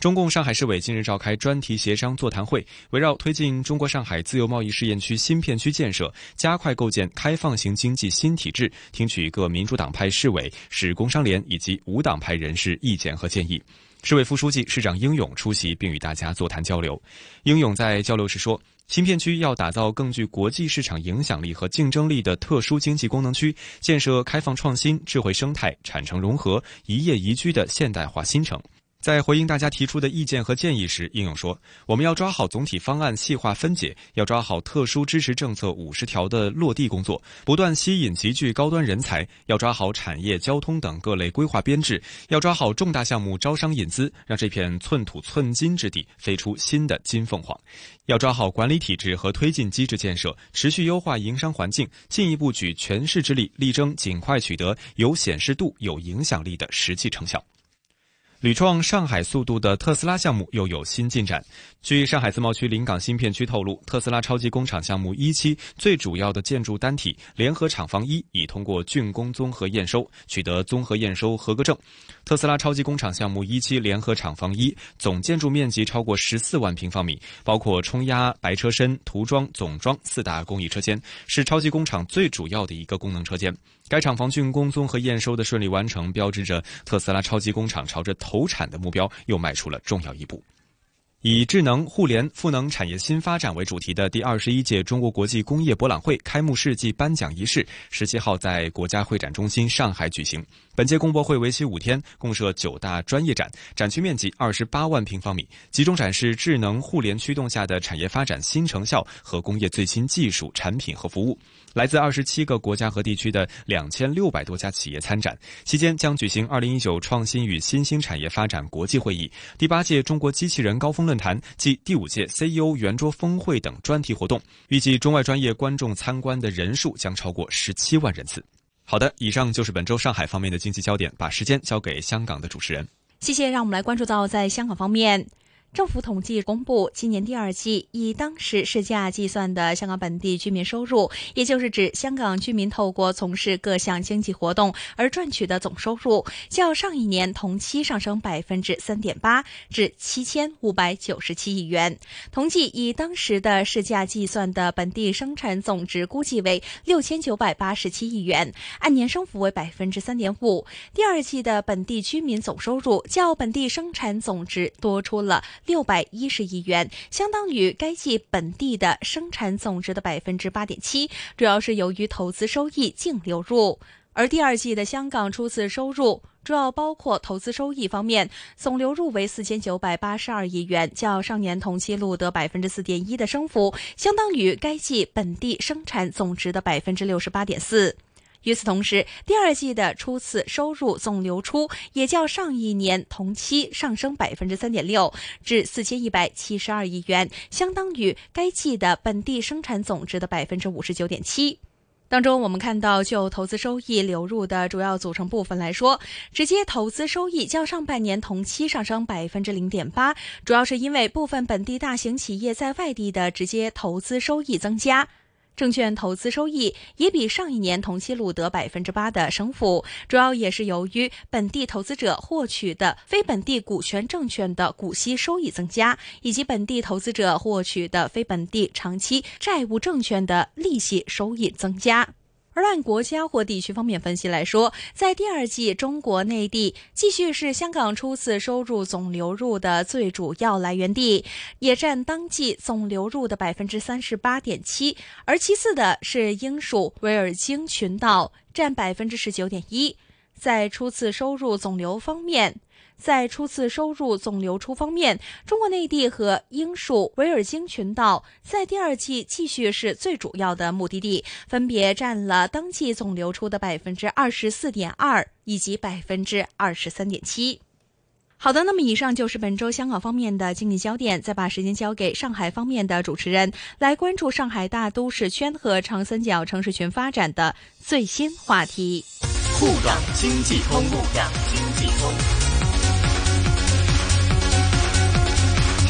中共上海市委近日召开专题协商座谈会，围绕推进中国上海自由贸易试验区新片区建设，加快构建开放型经济新体制，听取各民主党派市委、市工商联以及无党派人士意见和建议。市委副书记、市长英勇出席并与大家座谈交流。英勇在交流时说，新片区要打造更具国际市场影响力和竞争力的特殊经济功能区，建设开放创新、智慧生态、产城融合、宜业宜居的现代化新城。在回应大家提出的意见和建议时，应勇说：“我们要抓好总体方案细化分解，要抓好特殊支持政策五十条的落地工作，不断吸引集聚高端人才；要抓好产业、交通等各类规划编制；要抓好重大项目招商引资，让这片寸土寸金之地飞出新的金凤凰；要抓好管理体制和推进机制建设，持续优化营商环境，进一步举全市之力，力争尽快取得有显示度、有影响力的实际成效。”屡创上海速度的特斯拉项目又有新进展。据上海自贸区临港新片区透露，特斯拉超级工厂项目一期最主要的建筑单体联合厂房一已通过竣工综合验收，取得综合验收合格证。特斯拉超级工厂项目一期联合厂房一总建筑面积超过十四万平方米，包括冲压、白车身、涂装、总装四大工艺车间，是超级工厂最主要的一个功能车间。该厂房竣工综合验收的顺利完成，标志着特斯拉超级工厂朝着投产的目标又迈出了重要一步。以智能、互联、赋能产业新发展为主题的第二十一届中国国际工业博览会开幕式暨颁奖仪式，十七号在国家会展中心上海举行。本届工博会为期五天，共设九大专业展，展区面积二十八万平方米，集中展示智能互联驱动下的产业发展新成效和工业最新技术、产品和服务。来自二十七个国家和地区的两千六百多家企业参展，期间将举行二零一九创新与新兴产业发展国际会议、第八届中国机器人高峰论坛暨第五届 CEO 圆桌峰会等专题活动。预计中外专业观众参观的人数将超过十七万人次。好的，以上就是本周上海方面的经济焦点，把时间交给香港的主持人。谢谢，让我们来关注到在香港方面。政府统计公布，今年第二季以当时市价计算的香港本地居民收入，也就是指香港居民透过从事各项经济活动而赚取的总收入，较上一年同期上升百分之三点八，至七千五百九十七亿元。同计以当时的市价计算的本地生产总值估计为六千九百八十七亿元，按年升幅为百分之三点五。第二季的本地居民总收入较本地生产总值多出了。六百一十亿元，相当于该季本地的生产总值的百分之八点七，主要是由于投资收益净流入。而第二季的香港初次收入主要包括投资收益方面，总流入为四千九百八十二亿元，较上年同期录得百分之四点一的升幅，相当于该季本地生产总值的百分之六十八点四。与此同时，第二季的初次收入总流出也较上一年同期上升百分之三点六，至四千一百七十二亿元，相当于该季的本地生产总值的百分之五十九点七。当中，我们看到就投资收益流入的主要组成部分来说，直接投资收益较上半年同期上升百分之零点八，主要是因为部分本地大型企业在外地的直接投资收益增加。证券投资收益也比上一年同期录得百分之八的升幅，主要也是由于本地投资者获取的非本地股权证券的股息收益增加，以及本地投资者获取的非本地长期债务证券的利息收益增加。而按国家或地区方面分析来说，在第二季，中国内地继续是香港初次收入总流入的最主要来源地，也占当季总流入的百分之三十八点七。而其次的是英属维尔京群岛，占百分之十九点一。在初次收入总流方面。在初次收入总流出方面，中国内地和英属维尔京群岛在第二季继续是最主要的目的地，分别占了当季总流出的百分之二十四点二以及百分之二十三点七。好的，那么以上就是本周香港方面的经济焦点，再把时间交给上海方面的主持人，来关注上海大都市圈和长三角城市群发展的最新话题。沪港经济通，沪港经济通。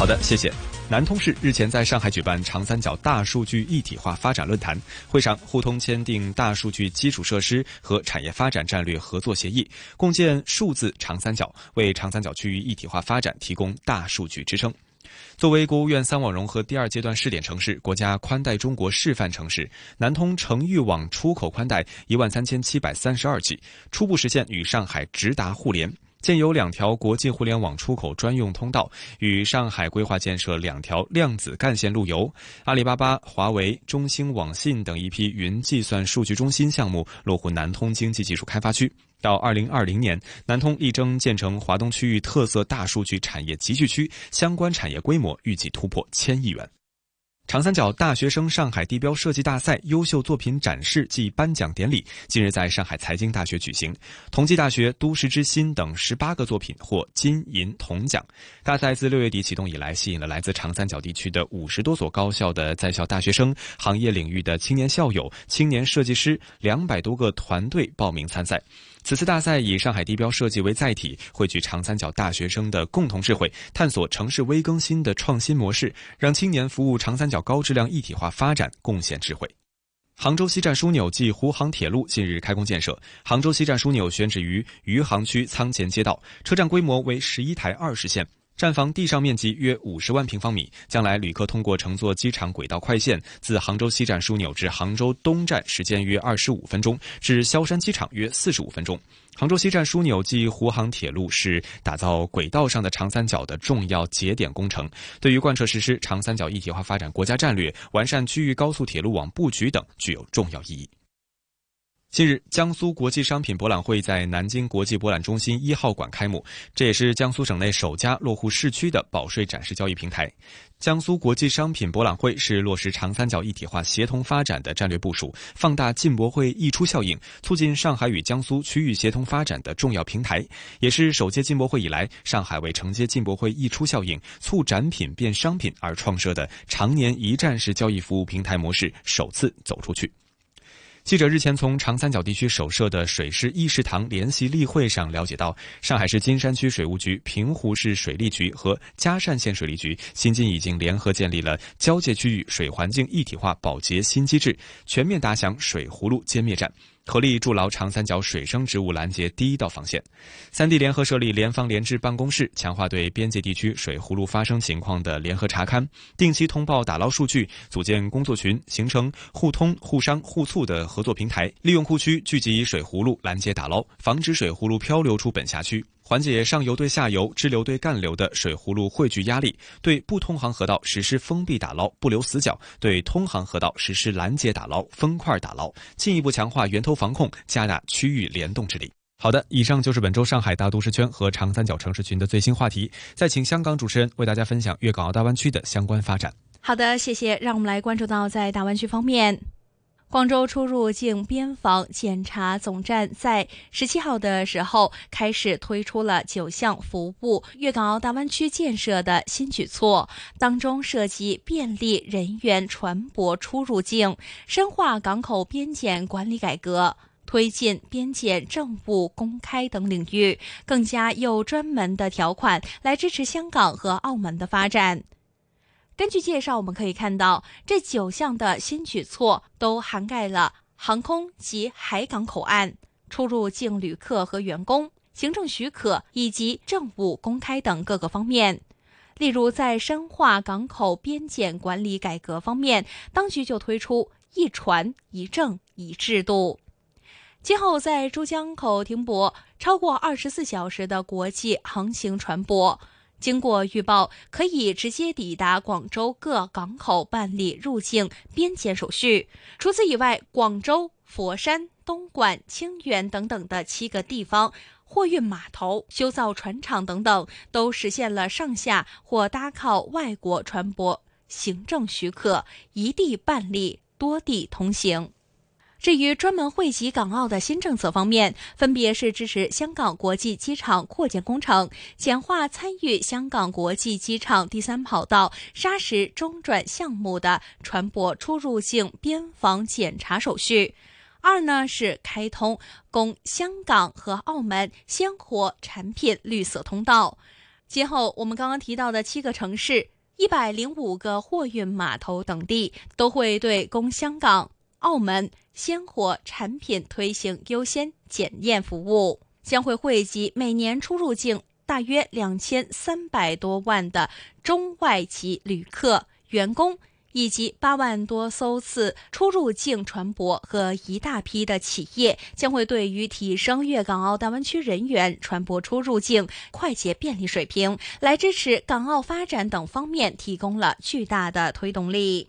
好的，谢谢。南通市日前在上海举办长三角大数据一体化发展论坛，会上互通签订大数据基础设施和产业发展战略合作协议，共建数字长三角，为长三角区域一体化发展提供大数据支撑。作为国务院三网融合第二阶段试点城市、国家宽带中国示范城市，南通城域网出口宽带一万三千七百三十二 G，初步实现与上海直达互联。建有两条国际互联网出口专用通道，与上海规划建设两条量子干线路由。阿里巴巴、华为、中兴网信等一批云计算数据中心项目落户南通经济技术开发区。到二零二零年，南通力争建成华东区域特色大数据产业集聚区，相关产业规模预计突破千亿元。长三角大学生上海地标设计大赛优秀作品展示暨颁奖典礼近日在上海财经大学举行，同济大学、都市之心等十八个作品获金银铜奖。大赛自六月底启动以来，吸引了来自长三角地区的五十多所高校的在校大学生、行业领域的青年校友、青年设计师两百多个团队报名参赛。此次大赛以上海地标设计为载体，汇聚长三角大学生的共同智慧，探索城市微更新的创新模式，让青年服务长三角高质量一体化发展贡献智慧。杭州西站枢纽暨湖杭铁路近日开工建设，杭州西站枢纽选址于余杭区仓前街道，车站规模为十一台二十线。站房地上面积约五十万平方米，将来旅客通过乘坐机场轨道快线，自杭州西站枢纽至杭州东站时间约二十五分钟，至萧山机场约四十五分钟。杭州西站枢纽暨沪杭铁路是打造轨道上的长三角的重要节点工程，对于贯彻实施长三角一体化发展国家战略、完善区域高速铁路网布局等具有重要意义。近日，江苏国际商品博览会在南京国际博览中心一号馆开幕，这也是江苏省内首家落户市区的保税展示交易平台。江苏国际商品博览会是落实长三角一体化协同发展的战略部署，放大进博会溢出效应，促进上海与江苏区域协同发展的重要平台，也是首届进博会以来上海为承接进博会溢出效应、促展品变商品而创设的常年一站式交易服务平台模式首次走出去。记者日前从长三角地区首设的水师议事堂联席例会上了解到，上海市金山区水务局、平湖市水利局和嘉善县水利局新近已经联合建立了交界区域水环境一体化保洁新机制，全面打响水葫芦歼灭战。合力筑牢长三角水生植物拦截第一道防线，三地联合设立联防联治办公室，强化对边界地区水葫芦发生情况的联合查勘，定期通报打捞数据，组建工作群，形成互通互商互促的合作平台，利用库区聚集水葫芦拦截打捞，防止水葫芦漂流出本辖区。缓解上游对下游、支流对干流的水葫芦汇聚压力，对不通航河道实施封闭打捞，不留死角；对通航河道实施拦截打捞、分块打捞，进一步强化源头防控，加大区域联动治理。好的，以上就是本周上海大都市圈和长三角城市群的最新话题。再请香港主持人为大家分享粤港澳大湾区的相关发展。好的，谢谢。让我们来关注到在大湾区方面。广州出入境边防检查总站在十七号的时候开始推出了九项服务粤港澳大湾区建设的新举措，当中涉及便利人员船舶出入境、深化港口边检管理改革、推进边检政务公开等领域，更加有专门的条款来支持香港和澳门的发展。根据介绍，我们可以看到，这九项的新举措都涵盖了航空及海港口岸、出入境旅客和员工、行政许可以及政务公开等各个方面。例如，在深化港口边检管理改革方面，当局就推出一船一证一制度。今后在珠江口停泊超过二十四小时的国际航行船舶，经过预报，可以直接抵达广州各港口办理入境边检手续。除此以外，广州、佛山、东莞、清远等等的七个地方货运码头、修造船厂等等，都实现了上下或搭靠外国船舶行政许可，一地办理，多地通行。至于专门惠及港澳的新政策方面，分别是支持香港国际机场扩建工程，简化参与香港国际机场第三跑道砂石中转项目的船舶出入境边防检查手续；二呢是开通供香港和澳门鲜活产品绿色通道。今后我们刚刚提到的七个城市、一百零五个货运码头等地，都会对供香港。澳门鲜活产品推行优先检验服务，将会惠及每年出入境大约两千三百多万的中外籍旅客、员工，以及八万多艘次出入境船舶和一大批的企业，将会对于提升粤港澳大湾区人员船舶出入境快捷便利水平，来支持港澳发展等方面提供了巨大的推动力。